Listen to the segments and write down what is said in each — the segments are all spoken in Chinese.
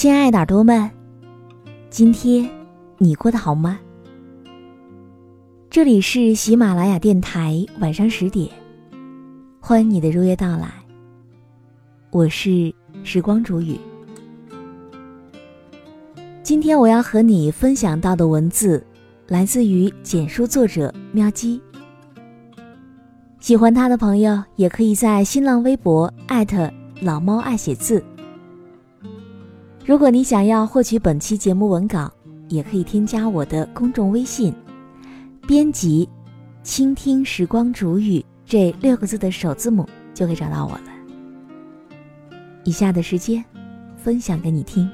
亲爱的耳朵们，今天你过得好吗？这里是喜马拉雅电台，晚上十点，欢迎你的如约到来。我是时光煮雨。今天我要和你分享到的文字，来自于简书作者喵姬。喜欢他的朋友，也可以在新浪微博艾特老猫爱写字。如果你想要获取本期节目文稿，也可以添加我的公众微信，编辑“倾听时光煮雨”这六个字的首字母，就可以找到我了。以下的时间，分享给你听。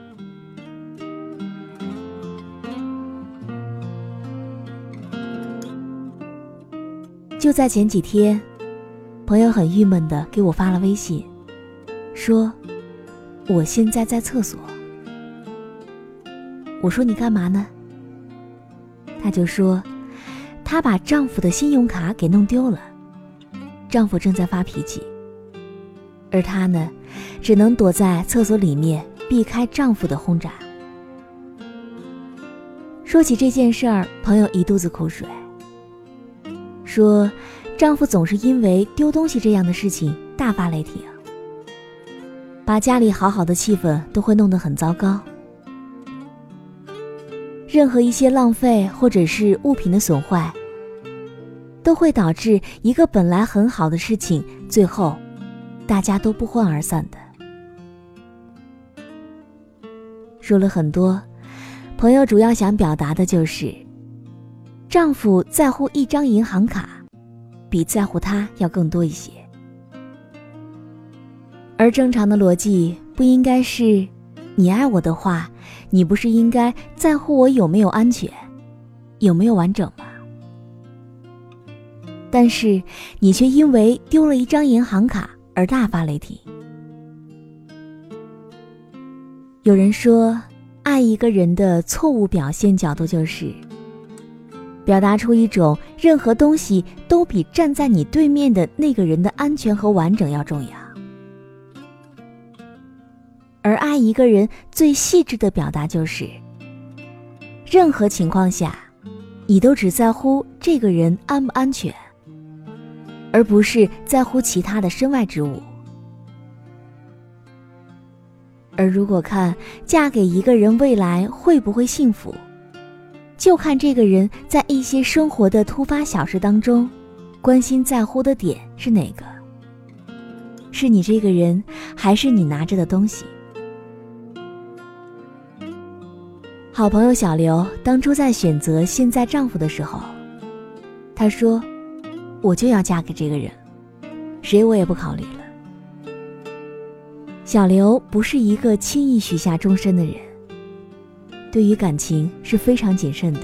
就在前几天，朋友很郁闷的给我发了微信，说：“我现在在厕所。”我说你干嘛呢？她就说，她把丈夫的信用卡给弄丢了，丈夫正在发脾气，而她呢，只能躲在厕所里面避开丈夫的轰炸。说起这件事儿，朋友一肚子苦水，说丈夫总是因为丢东西这样的事情大发雷霆，把家里好好的气氛都会弄得很糟糕。任何一些浪费或者是物品的损坏，都会导致一个本来很好的事情，最后大家都不欢而散的。说了很多，朋友主要想表达的就是，丈夫在乎一张银行卡，比在乎他要更多一些。而正常的逻辑不应该是，你爱我的话。你不是应该在乎我有没有安全，有没有完整吗？但是你却因为丢了一张银行卡而大发雷霆。有人说，爱一个人的错误表现角度就是，表达出一种任何东西都比站在你对面的那个人的安全和完整要重要。而爱一个人最细致的表达就是，任何情况下，你都只在乎这个人安不安全，而不是在乎其他的身外之物。而如果看嫁给一个人未来会不会幸福，就看这个人在一些生活的突发小事当中，关心在乎的点是哪个？是你这个人，还是你拿着的东西？好朋友小刘当初在选择现在丈夫的时候，她说：“我就要嫁给这个人，谁我也不考虑了。”小刘不是一个轻易许下终身的人，对于感情是非常谨慎的。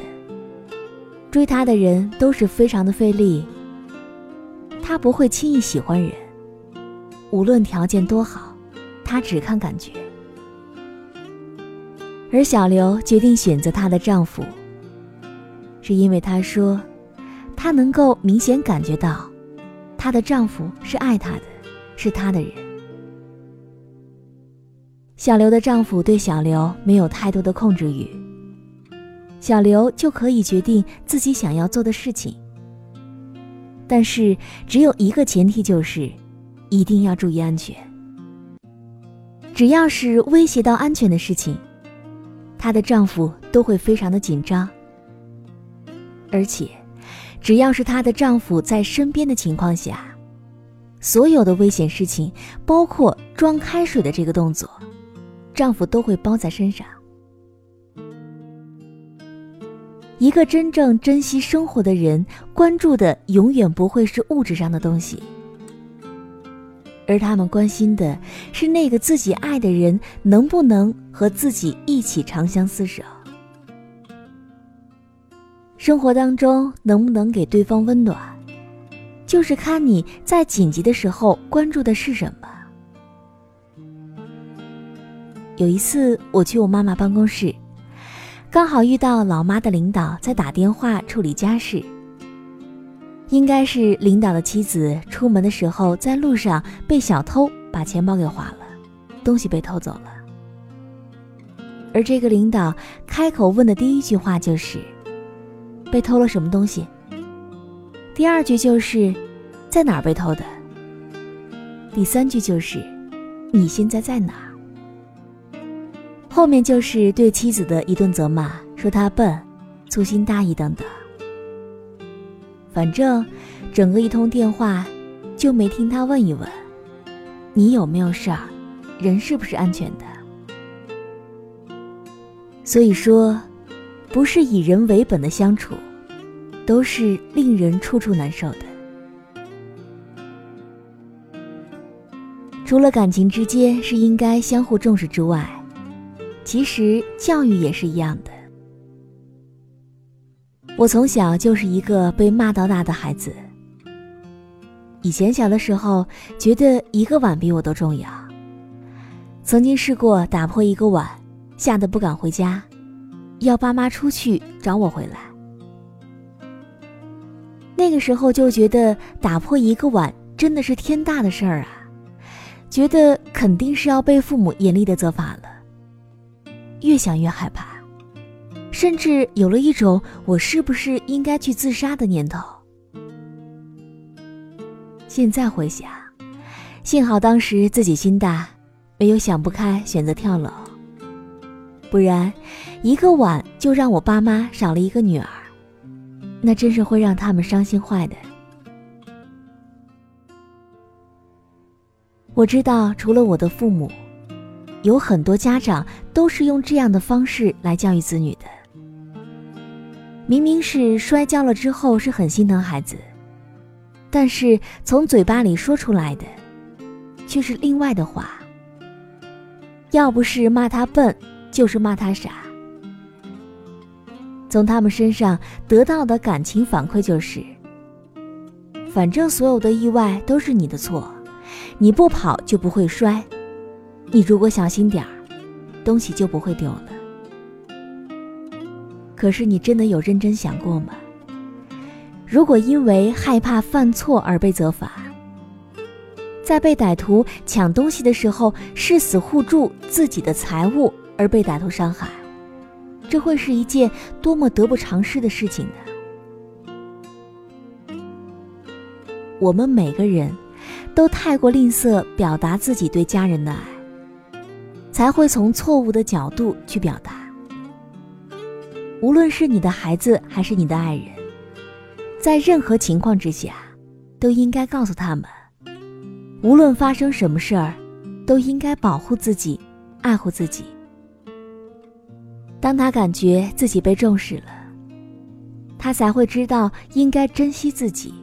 追她的人都是非常的费力，他不会轻易喜欢人，无论条件多好，他只看感觉。而小刘决定选择她的丈夫，是因为她说，她能够明显感觉到，她的丈夫是爱她的，是她的人。小刘的丈夫对小刘没有太多的控制欲，小刘就可以决定自己想要做的事情。但是只有一个前提，就是一定要注意安全。只要是威胁到安全的事情，她的丈夫都会非常的紧张。而且，只要是她的丈夫在身边的情况下，所有的危险事情，包括装开水的这个动作，丈夫都会包在身上。一个真正珍惜生活的人，关注的永远不会是物质上的东西，而他们关心的是那个自己爱的人能不能和自己一起长相厮守。生活当中能不能给对方温暖，就是看你在紧急的时候关注的是什么。有一次，我去我妈妈办公室。刚好遇到老妈的领导在打电话处理家事，应该是领导的妻子出门的时候在路上被小偷把钱包给划了，东西被偷走了。而这个领导开口问的第一句话就是：“被偷了什么东西？”第二句就是：“在哪儿被偷的？”第三句就是：“你现在在哪儿？”后面就是对妻子的一顿责骂，说她笨、粗心大意等等。反正整个一通电话，就没听他问一问，你有没有事儿，人是不是安全的。所以说，不是以人为本的相处，都是令人处处难受的。除了感情之间是应该相互重视之外，其实教育也是一样的。我从小就是一个被骂到大的孩子。以前小的时候，觉得一个碗比我都重要。曾经试过打破一个碗，吓得不敢回家，要爸妈出去找我回来。那个时候就觉得打破一个碗真的是天大的事儿啊，觉得肯定是要被父母严厉的责罚了。越想越害怕，甚至有了一种我是不是应该去自杀的念头。现在回想，幸好当时自己心大，没有想不开选择跳楼，不然一个碗就让我爸妈少了一个女儿，那真是会让他们伤心坏的。我知道，除了我的父母。有很多家长都是用这样的方式来教育子女的。明明是摔跤了之后是很心疼孩子，但是从嘴巴里说出来的，却是另外的话。要不是骂他笨，就是骂他傻。从他们身上得到的感情反馈就是：反正所有的意外都是你的错，你不跑就不会摔。你如果小心点儿，东西就不会丢了。可是你真的有认真想过吗？如果因为害怕犯错而被责罚，在被歹徒抢东西的时候誓死护住自己的财物而被歹徒伤害，这会是一件多么得不偿失的事情呢？我们每个人都太过吝啬表达自己对家人的爱。才会从错误的角度去表达。无论是你的孩子还是你的爱人，在任何情况之下，都应该告诉他们，无论发生什么事儿，都应该保护自己，爱护自己。当他感觉自己被重视了，他才会知道应该珍惜自己。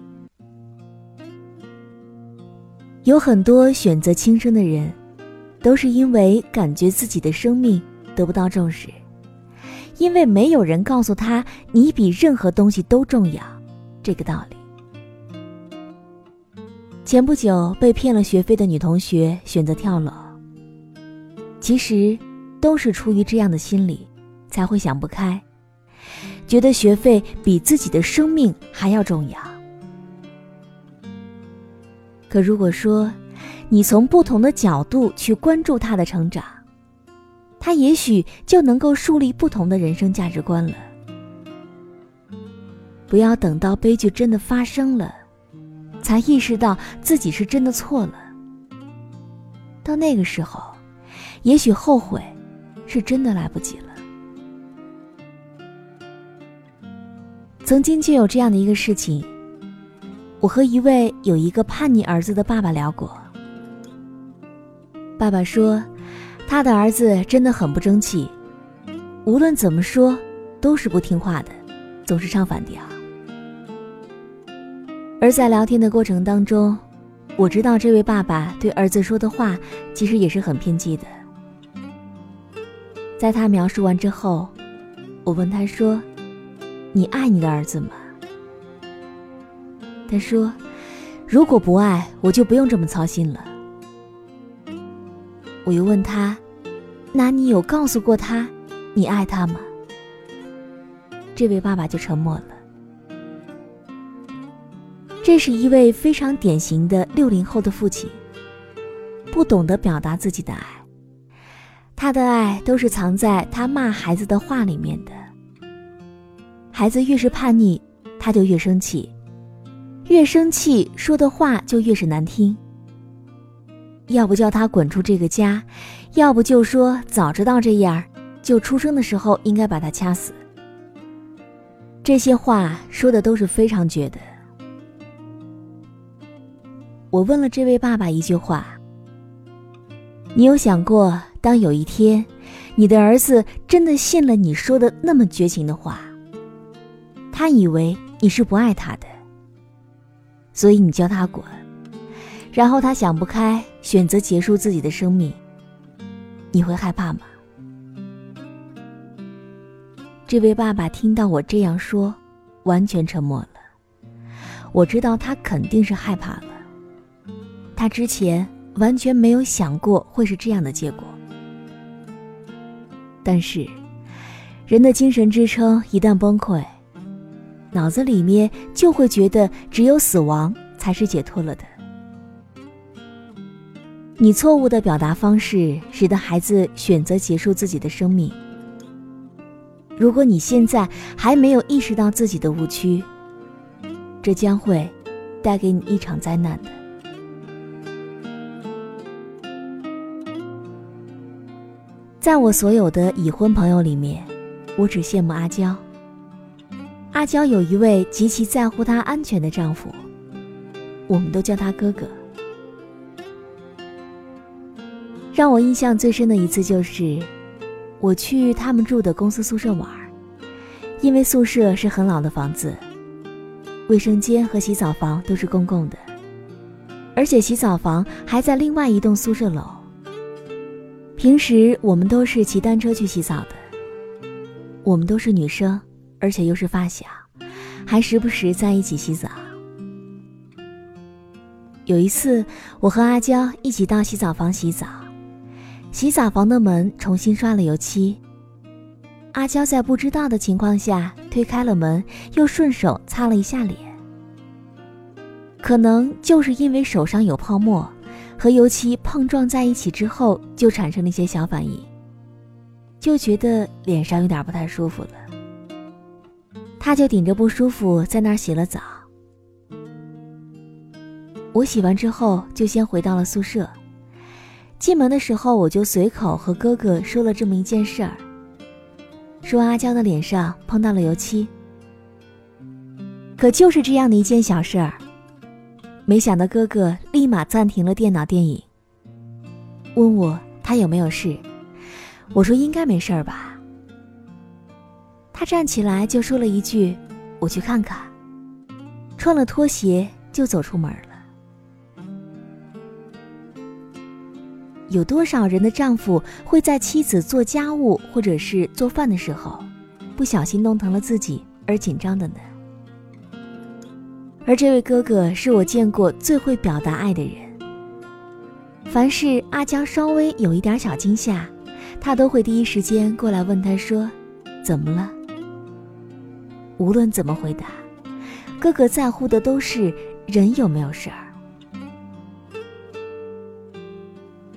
有很多选择轻生的人。都是因为感觉自己的生命得不到重视，因为没有人告诉他你比任何东西都重要这个道理。前不久被骗了学费的女同学选择跳楼，其实都是出于这样的心理，才会想不开，觉得学费比自己的生命还要重要。可如果说，你从不同的角度去关注他的成长，他也许就能够树立不同的人生价值观了。不要等到悲剧真的发生了，才意识到自己是真的错了。到那个时候，也许后悔，是真的来不及了。曾经就有这样的一个事情，我和一位有一个叛逆儿子的爸爸聊过。爸爸说，他的儿子真的很不争气，无论怎么说都是不听话的，总是唱反调。而在聊天的过程当中，我知道这位爸爸对儿子说的话其实也是很偏激的。在他描述完之后，我问他说。你爱你的儿子吗？他说：“如果不爱，我就不用这么操心了。”我又问他：“那你有告诉过他你爱他吗？”这位爸爸就沉默了。这是一位非常典型的六零后的父亲，不懂得表达自己的爱，他的爱都是藏在他骂孩子的话里面的。孩子越是叛逆，他就越生气，越生气说的话就越是难听。要不叫他滚出这个家，要不就说早知道这样，就出生的时候应该把他掐死。这些话说的都是非常绝的。我问了这位爸爸一句话：你有想过，当有一天，你的儿子真的信了你说的那么绝情的话？他以为你是不爱他的，所以你叫他滚，然后他想不开，选择结束自己的生命。你会害怕吗？这位爸爸听到我这样说，完全沉默了。我知道他肯定是害怕了，他之前完全没有想过会是这样的结果。但是，人的精神支撑一旦崩溃。脑子里面就会觉得只有死亡才是解脱了的。你错误的表达方式使得孩子选择结束自己的生命。如果你现在还没有意识到自己的误区，这将会带给你一场灾难的。在我所有的已婚朋友里面，我只羡慕阿娇。阿娇有一位极其在乎她安全的丈夫，我们都叫他哥哥。让我印象最深的一次就是，我去他们住的公司宿舍玩，因为宿舍是很老的房子，卫生间和洗澡房都是公共的，而且洗澡房还在另外一栋宿舍楼。平时我们都是骑单车去洗澡的，我们都是女生。而且又是发小，还时不时在一起洗澡。有一次，我和阿娇一起到洗澡房洗澡，洗澡房的门重新刷了油漆。阿娇在不知道的情况下推开了门，又顺手擦了一下脸。可能就是因为手上有泡沫，和油漆碰撞在一起之后，就产生了一些小反应，就觉得脸上有点不太舒服了。他就顶着不舒服在那儿洗了澡。我洗完之后就先回到了宿舍。进门的时候，我就随口和哥哥说了这么一件事儿，说阿娇的脸上碰到了油漆。可就是这样的一件小事儿，没想到哥哥立马暂停了电脑电影，问我他有没有事。我说应该没事儿吧。他站起来就说了一句：“我去看看。”穿了拖鞋就走出门了。有多少人的丈夫会在妻子做家务或者是做饭的时候，不小心弄疼了自己而紧张的呢？而这位哥哥是我见过最会表达爱的人。凡是阿娇稍微有一点小惊吓，他都会第一时间过来问他说：“怎么了？”无论怎么回答，哥哥在乎的都是人有没有事儿。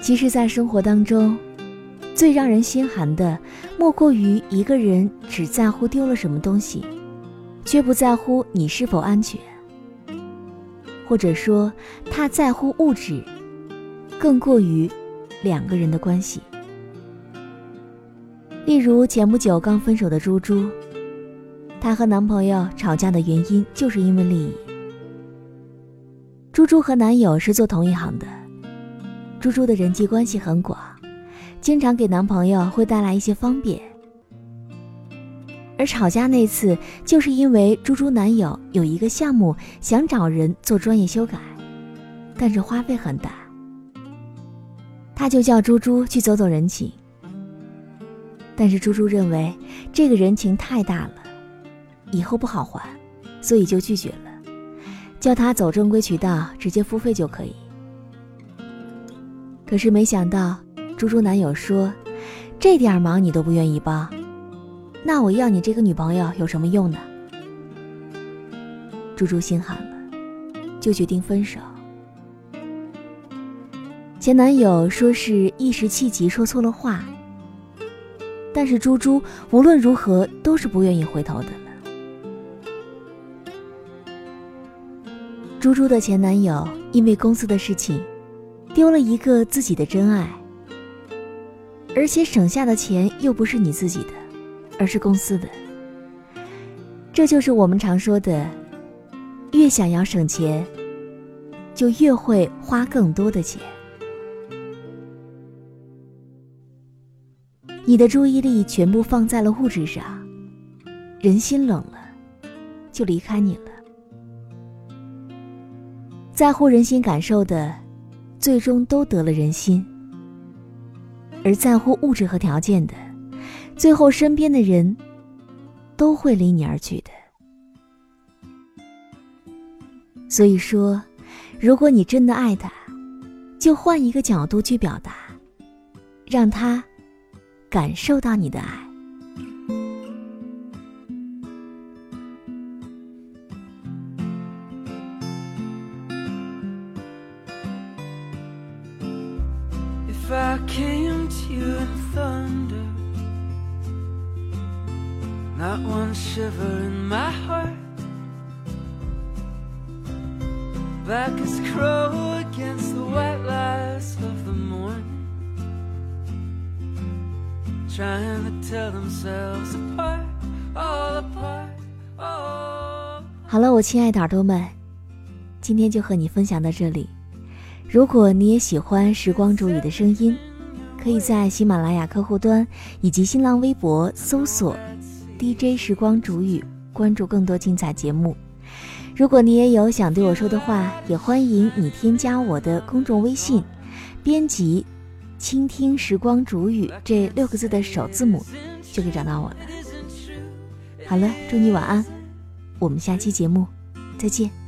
其实，在生活当中，最让人心寒的，莫过于一个人只在乎丢了什么东西，却不在乎你是否安全，或者说他在乎物质，更过于两个人的关系。例如前不久刚分手的猪猪，她和男朋友吵架的原因就是因为利益。猪猪和男友是做同一行的，猪猪的人际关系很广，经常给男朋友会带来一些方便。而吵架那次，就是因为猪猪男友有一个项目想找人做专业修改，但是花费很大，他就叫猪猪去走走人情。但是猪猪认为这个人情太大了，以后不好还，所以就拒绝了，叫他走正规渠道，直接付费就可以。可是没想到，猪猪男友说：“这点忙你都不愿意帮，那我要你这个女朋友有什么用呢？”猪猪心寒了，就决定分手。前男友说是一时气急说错了话。但是猪猪无论如何都是不愿意回头的了。猪猪的前男友因为公司的事情，丢了一个自己的真爱，而且省下的钱又不是你自己的，而是公司的。这就是我们常说的，越想要省钱，就越会花更多的钱。你的注意力全部放在了物质上，人心冷了，就离开你了。在乎人心感受的，最终都得了人心；而在乎物质和条件的，最后身边的人都会离你而去的。所以说，如果你真的爱他，就换一个角度去表达，让他。感受到你的爱。Shiver in my heart, Back as crow against the white lies of the morning. 好了，我亲爱的耳朵们，今天就和你分享到这里。如果你也喜欢时光煮雨的声音，可以在喜马拉雅客户端以及新浪微博搜索 “DJ 时光煮雨”，关注更多精彩节目。如果你也有想对我说的话，也欢迎你添加我的公众微信，编辑。倾听时光煮雨这六个字的首字母，就可以找到我了。好了，祝你晚安，我们下期节目再见。